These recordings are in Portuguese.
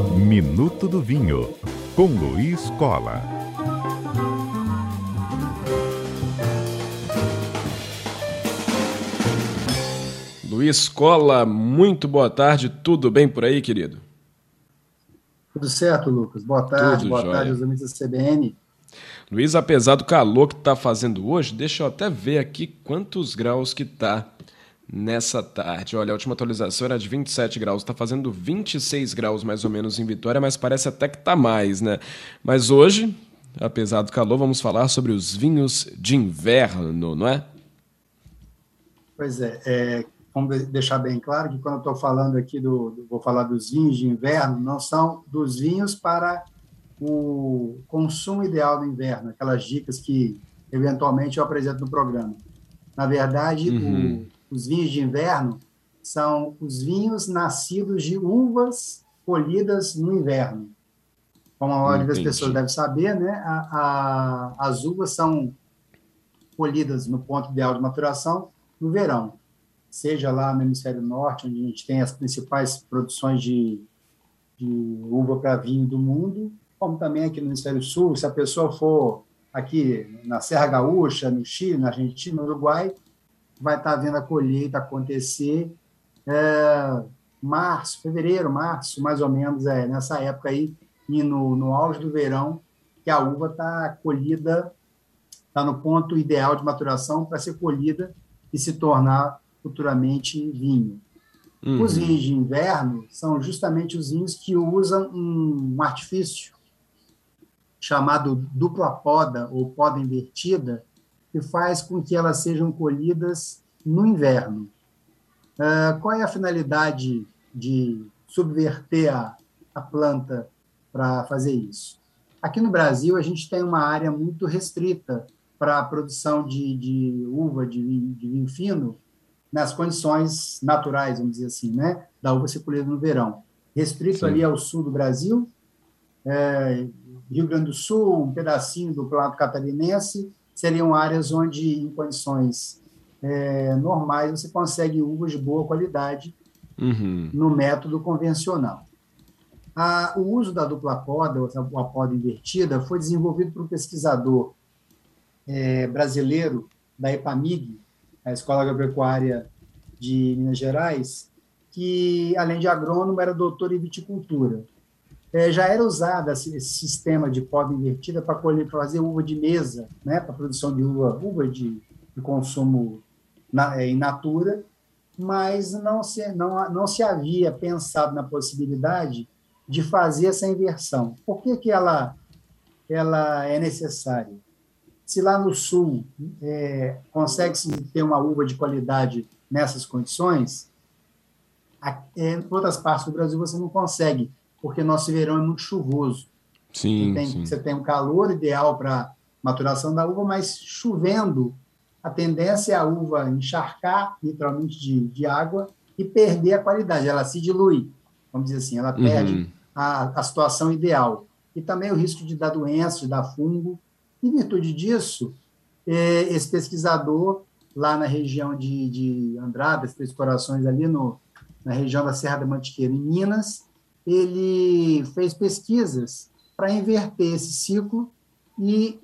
Minuto do Vinho, com Luiz Cola. Luiz Cola, muito boa tarde, tudo bem por aí, querido? Tudo certo, Lucas. Boa tarde, Tudo boa jóia. tarde aos amigos da CBN. Luiz, apesar do calor que está fazendo hoje, deixa eu até ver aqui quantos graus que está nessa tarde. Olha, a última atualização era de 27 graus, está fazendo 26 graus mais ou menos em Vitória, mas parece até que está mais, né? Mas hoje, apesar do calor, vamos falar sobre os vinhos de inverno, não é? Pois é, é vamos deixar bem claro que quando eu estou falando aqui do, do, vou falar dos vinhos de inverno, não são dos vinhos para o consumo ideal do inverno, aquelas dicas que eventualmente eu apresento no programa. Na verdade, uhum. o, os vinhos de inverno são os vinhos nascidos de uvas colhidas no inverno. Como a maioria das pessoas deve saber, né, a, a, as uvas são colhidas no ponto ideal de maturação no verão, seja lá no hemisfério norte, onde a gente tem as principais produções de, de uva para vinho do mundo, como também aqui no Hemisfério Sul, se a pessoa for aqui na Serra Gaúcha, no Chile, na Argentina, no Uruguai, vai estar vendo a colheita acontecer é, março, fevereiro, março, mais ou menos, é nessa época aí, e no, no auge do verão, que a uva está colhida, está no ponto ideal de maturação para ser colhida e se tornar futuramente vinho. Uhum. Os vinhos de inverno são justamente os vinhos que usam um artifício chamado dupla poda ou poda invertida, que faz com que elas sejam colhidas no inverno. Uh, qual é a finalidade de subverter a, a planta para fazer isso? Aqui no Brasil, a gente tem uma área muito restrita para a produção de, de uva, de vinho, de vinho fino, nas condições naturais, vamos dizer assim, né, da uva ser colhida no verão. Restrito Sim. ali ao sul do Brasil, é, Rio Grande do Sul, um pedacinho do Planalto Catarinense, seriam áreas onde, em condições é, normais, você consegue uvas de boa qualidade uhum. no método convencional. A, o uso da dupla poda, ou a poda invertida, foi desenvolvido por um pesquisador é, brasileiro da EPAMIG, a Escola Agropecuária de Minas Gerais, que, além de agrônomo, era doutor em viticultura é, já era usado esse, esse, sistema de poda invertida para fazer uva de mesa, né, para produção de uva, uva de, de consumo na, é, in natura, mas não se, não, não se havia pensado na possibilidade de fazer essa inversão. Por que, que ela, ela é necessária? Se lá no sul é, consegue-se ter uma uva de qualidade nessas condições, é, em outras partes do Brasil você não consegue porque nosso verão é muito chuvoso. Sim, você tem, sim. Você tem um calor ideal para maturação da uva, mas chovendo, a tendência é a uva encharcar, literalmente, de, de água e perder a qualidade. Ela se dilui, vamos dizer assim, ela perde uhum. a, a situação ideal. E também o risco de dar doença, de dar fungo. Em virtude disso, é, esse pesquisador, lá na região de, de Andradas, Três Corações, ali no, na região da Serra da Mantiqueira, em Minas, ele fez pesquisas para inverter esse ciclo e,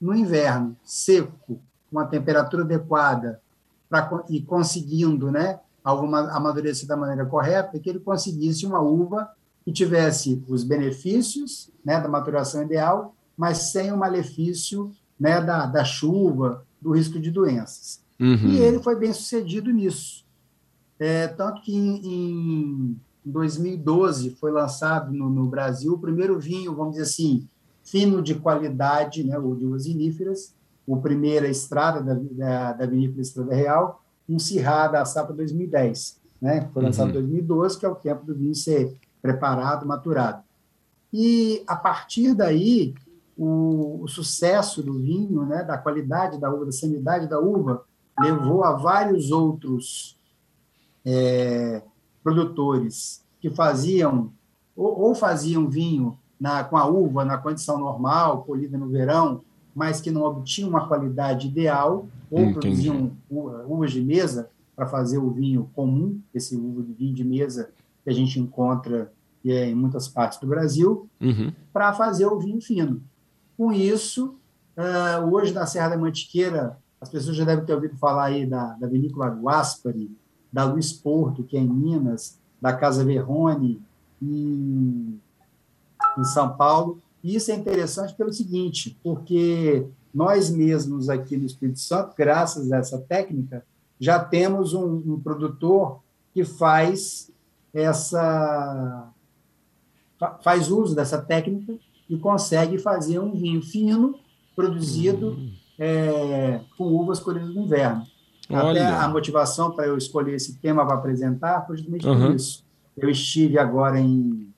no inverno, seco, com a temperatura adequada pra, e conseguindo né, alguma, amadurecer da maneira correta, que ele conseguisse uma uva que tivesse os benefícios né, da maturação ideal, mas sem o malefício né, da, da chuva, do risco de doenças. Uhum. E ele foi bem sucedido nisso. É, tanto que em, em em 2012 foi lançado no, no, Brasil o primeiro vinho, vamos dizer assim, fino de qualidade, né, ou de uvas viníferas, o primeiro estrada da, da, da vinícola Estrada Real, um Cirrá da safra 2010, né, foi lançado uhum. em 2012, que é o tempo do vinho ser preparado, maturado. E a partir daí, o, o sucesso do vinho, né, da qualidade da uva, da sanidade da uva, levou a vários outros é, produtores que faziam ou, ou faziam vinho na, com a uva na condição normal, colhida no verão, mas que não obtinham uma qualidade ideal, ou Entendi. produziam uvas de mesa para fazer o vinho comum, esse uva de vinho de mesa que a gente encontra é em muitas partes do Brasil, Uhum. para fazer o vinho fino. Com isso, ah, hoje na Serra da Mantiqueira, as pessoas já devem ter ouvido falar aí da, da vinícola Guaspari, da Luiz Porto, que é em Minas, da Casa Verrone, em, em São Paulo. E isso é interessante pelo seguinte, porque nós mesmos aqui no Espírito Santo, graças a essa técnica, já temos um, um produtor que faz essa fa- faz uso dessa técnica e consegue fazer um vinho fino produzido é, com uvas colhidas no inverno. Até Olha. a motivação para eu escolher esse tema para apresentar foi justamente Uhum. por isso. Eu estive agora em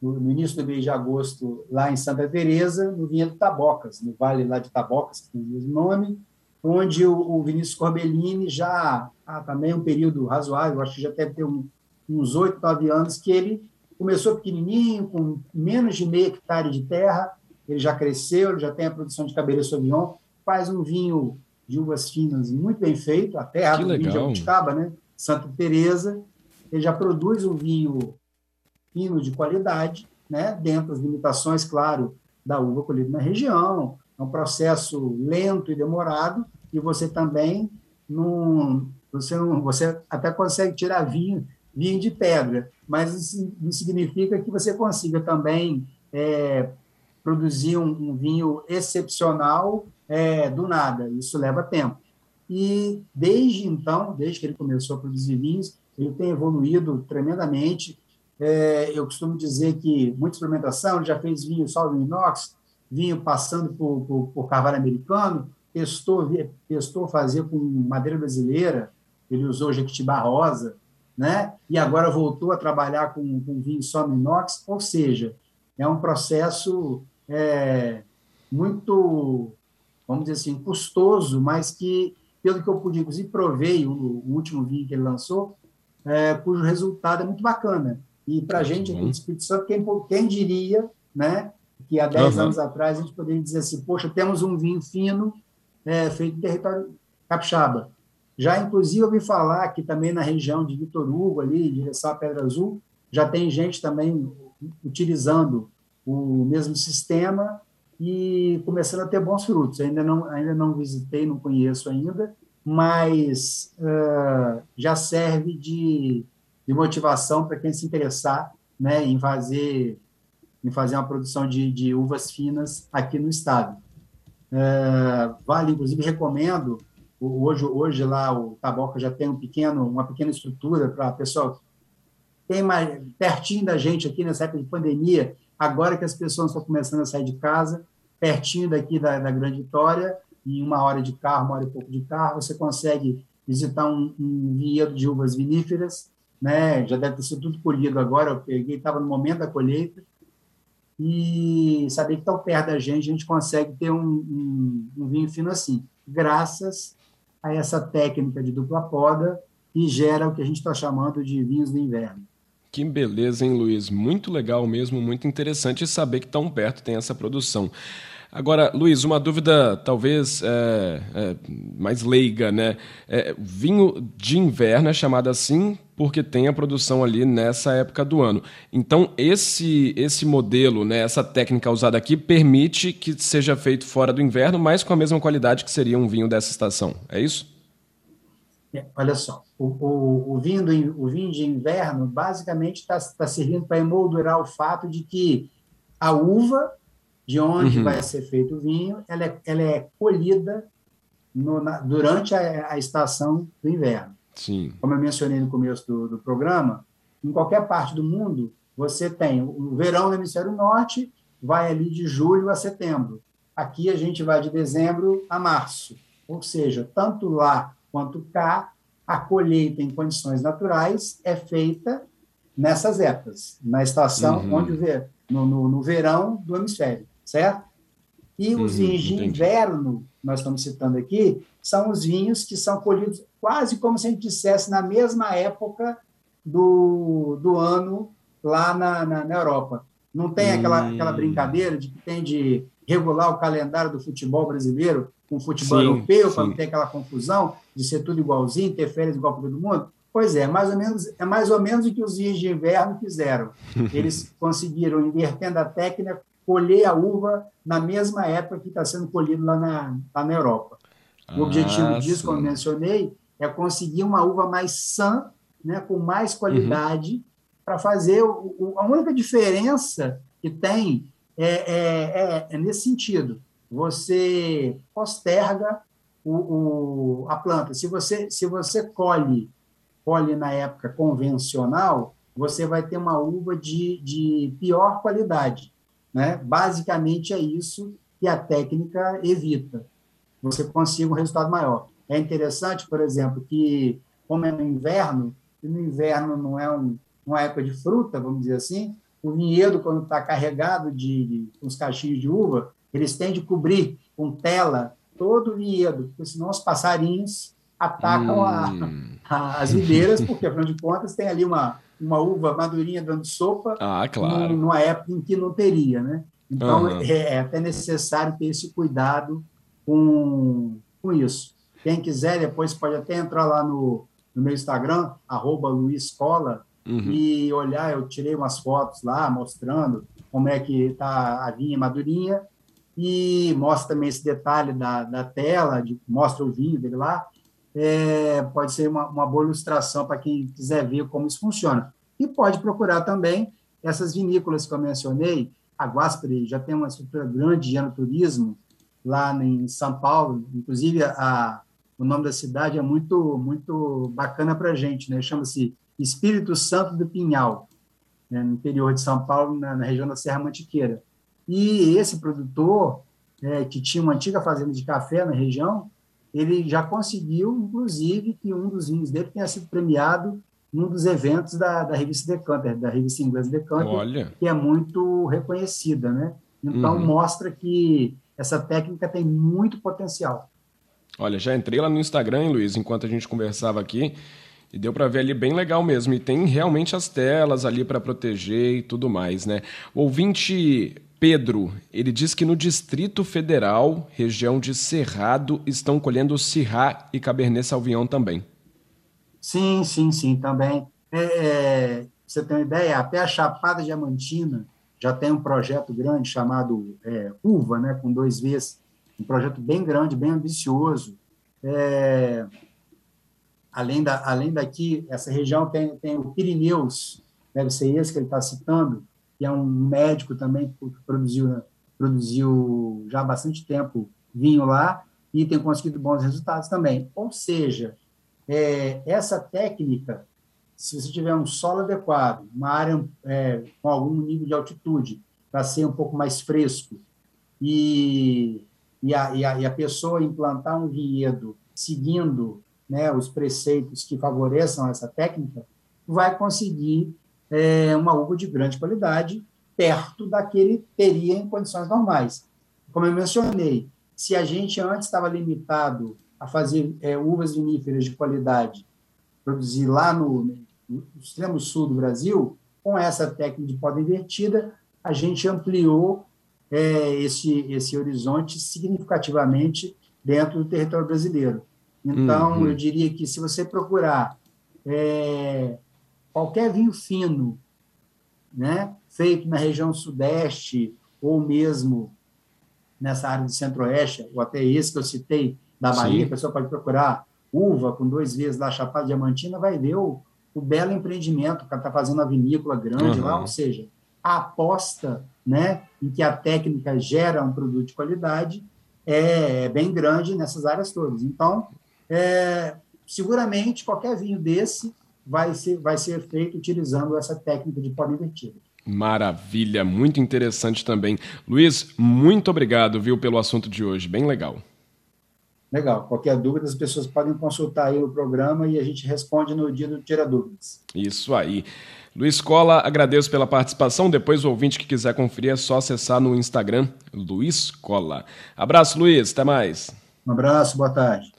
no, no início do mês de agosto lá em Santa Teresa, no Vinhedo Tabocas, no vale lá de Tabocas, que tem o mesmo nome, onde o, o Vinícius Corbellini já há também um período razoável, acho que já deve ter um- uns oito, nove anos, que ele começou pequenininho, com menos de meio hectare de terra, ele já cresceu, ele já tem a produção de Cabernet Sauvignon, faz um vinho de uvas finas muito bem feito, a terra Que do vinho de legal. Jabuticaba, né? Santa Teresa, ele já produz um vinho fino de qualidade, né? dentro das limitações, claro, da uva colhida na região, é um processo lento e demorado, e você também não, você não, você até consegue tirar vinho, vinho de pedra, mas isso não significa que você consiga também é, produzir um, um vinho excepcional é, do nada. Isso leva tempo. E desde então, desde que ele começou a produzir vinhos, ele tem evoluído tremendamente. É, eu costumo dizer que muita experimentação, ele já fez vinho só no inox, vinho passando por, por, por carvalho americano, testou, testou fazer com madeira brasileira, ele usou jequitibá rosa, né? e agora voltou a trabalhar com, com vinho só no inox, ou seja, é um processo é, muito, vamos dizer assim, custoso, mas que, pelo que eu pude, inclusive, provei o, o último vinho que ele lançou, é, cujo resultado é muito bacana. E para a Muito gente aqui do Espírito Santo, quem, quem diria né, que há 10 Aham. anos atrás a gente poderia dizer assim, poxa, temos um vinho fino é, feito em território capixaba. Já, inclusive, ouvi falar que também na região de Vitor Hugo, ali, em direção à Pedra Azul, já tem gente também utilizando o mesmo sistema e começando a ter bons frutos. Ainda não, ainda não visitei, não conheço ainda, mas ah, já serve de, de motivação para quem se interessar né, em fazer em fazer uma produção de, de uvas finas aqui no estado. É, vale, inclusive, recomendo. Hoje, hoje lá o Taboca já tem um pequeno, uma pequena estrutura para a pessoa tem mais pertinho da gente aqui nessa época de pandemia. Agora que as pessoas estão começando a sair de casa, pertinho daqui da, da Grande Vitória, em uma hora de carro, uma hora e pouco de carro, você consegue visitar um, um vinhedo de uvas viníferas, né? Já deve ter sido tudo colhido agora. Eu peguei, estava no momento da colheita e saber que tão perto da gente, a gente consegue ter um, um, um vinho fino assim, graças a essa técnica de dupla poda que gera o que a gente está chamando de vinhos do inverno. Que beleza, hein, Luiz? Muito legal mesmo, muito interessante saber que tão perto tem essa produção. Agora, Luiz, uma dúvida talvez é, é, mais leiga, né? É, vinho de inverno é chamado assim porque tem a produção ali nessa época do ano. Então, esse esse modelo, né, essa técnica usada aqui, permite que seja feito fora do inverno, mas com a mesma qualidade que seria um vinho dessa estação. É isso? É, olha só, o, o, o, vinho do, o vinho de inverno basicamente está tá servindo para emoldurar o fato de que a uva de onde Uhum. vai ser feito o vinho, ela é, ela é colhida no- na- durante a, a estação do inverno. Sim. Como eu mencionei no começo do, do programa, em qualquer parte do mundo, você tem o verão no hemisfério norte, vai ali de julho a setembro. Aqui a gente vai de dezembro a março. Ou seja, tanto lá quanto cá, a colheita em condições naturais é feita nessas épocas, na estação Uhum. onde ver, no, no, no verão do hemisfério, certo? E os Uhum, vinhos de entendi. inverno, nós estamos citando aqui, são os vinhos que são colhidos quase como se a gente dissesse na mesma época do, do ano lá na, na, na Europa. Não tem aquela, Hum. aquela brincadeira de que tem de regular o calendário do futebol brasileiro com o futebol Sim, europeu, para não ter aquela confusão de ser tudo igualzinho, ter férias igual para todo mundo. Pois é, mais ou menos, é mais ou menos o que os vinhos de inverno fizeram. Eles conseguiram, invertendo a técnica, colher a uva na mesma época que está sendo colhido lá na, lá na Europa. O objetivo ah, disso, sim. como mencionei, é conseguir uma uva mais sã, né, com mais qualidade, uhum. para fazer. O, o, a única diferença que tem é, é, é, é nesse sentido. Você posterga o, o, a planta. Se você, se você colhe colhe na época convencional, você vai ter uma uva de, de pior qualidade. Né? Basicamente é isso que a técnica evita. Você consiga um resultado maior. É interessante, por exemplo, que, como é no inverno, e no inverno não é um, uma época de fruta, vamos dizer assim, o vinhedo, quando está carregado de, de uns cachinhos de uva, eles têm de cobrir com tela todo o vinhedo, porque senão os passarinhos atacam hum. a, a, as videiras, porque, afinal de contas, tem ali uma, uma uva madurinha dando sopa ah, claro. numa época em que não teria, né? Então, uhum. é, é, até necessário ter esse cuidado com, com isso. Quem quiser, depois pode até entrar lá no, no meu Instagram, arroba luiscola, uhum. e olhar, eu tirei umas fotos lá, mostrando como é que está a vinha madurinha, e mostra também esse detalhe da, da tela, de, mostra o vinho dele lá, é, pode ser uma, uma boa ilustração para quem quiser ver como isso funciona. E pode procurar também essas vinícolas que eu mencionei, a Guasperi já tem uma estrutura grande de enoturismo lá em São Paulo, inclusive a, o nome da cidade é muito muito bacana para a gente, né? chama-se Espírito Santo do Pinhal, né? no interior de São Paulo, na, na, região da Serra Mantiqueira. E esse produtor, é, que tinha uma antiga fazenda de café na região, ele já conseguiu, inclusive, que um dos vinhos dele tenha sido premiado num dos eventos da, da revista Decanter, da revista inglesa Decanter, Olha. que é muito reconhecida, né? Então, uhum. mostra que essa técnica tem muito potencial. Olha, já entrei lá no Instagram, hein, Luiz, enquanto a gente conversava aqui, e deu para ver ali bem legal mesmo. E tem realmente as telas ali para proteger e tudo mais, né? O ouvinte Pedro, ele diz que no Distrito Federal, região de Cerrado, estão colhendo Syrah e Cabernet Sauvignon também. Sim, sim, sim, também. É, é, você tem uma ideia, até a Chapada Diamantina já tem um projeto grande chamado é, Uva, né, com dois Vs, um projeto bem grande, bem ambicioso. É, além, da, além daqui, essa região tem, tem o Pirineus, deve ser esse que ele está citando, que é um médico também que produziu, produziu já há bastante tempo vinho lá e tem conseguido bons resultados também. Ou seja, é, essa técnica, se você tiver um solo adequado, uma área é, com algum nível de altitude, para ser um pouco mais fresco, e, e, a, e, a, e a pessoa implantar um vinhedo seguindo né, os preceitos que favoreçam essa técnica, vai conseguir é, uma uva de grande qualidade, perto da que ele teria em condições normais. Como eu mencionei, se a gente antes estava limitado a fazer é, uvas viníferas de qualidade, produzir lá no, no, extremo sul do Brasil, com essa técnica de poda invertida, a gente ampliou é, esse, esse horizonte significativamente dentro do território brasileiro. Então, uhum. eu diria que se você procurar é, qualquer vinho fino, né, feito na região sudeste ou mesmo nessa área do centro-oeste, ou até esse que eu citei da Bahia, Sim. a pessoa pode procurar uva com dois vezes lá Chapada Diamantina, vai ver o, o belo empreendimento, cara está fazendo uma vinícola grande uhum. lá, ou seja, a aposta né, em que a técnica gera um produto de qualidade é, é bem grande nessas áreas todas. Então, é, seguramente, qualquer vinho desse vai ser, vai ser feito utilizando essa técnica de poda invertida. Maravilha, muito interessante também. Luiz, muito obrigado, viu, pelo assunto de hoje, bem legal. Legal. Qualquer dúvida, as pessoas podem consultar aí o programa e a gente responde no dia do Tira Dúvidas. Isso aí. Luiz Cola, agradeço pela participação. Depois, o ouvinte que quiser conferir, é só acessar no Instagram, Luiz Cola. Abraço, Luiz. Até mais. Um abraço, boa tarde.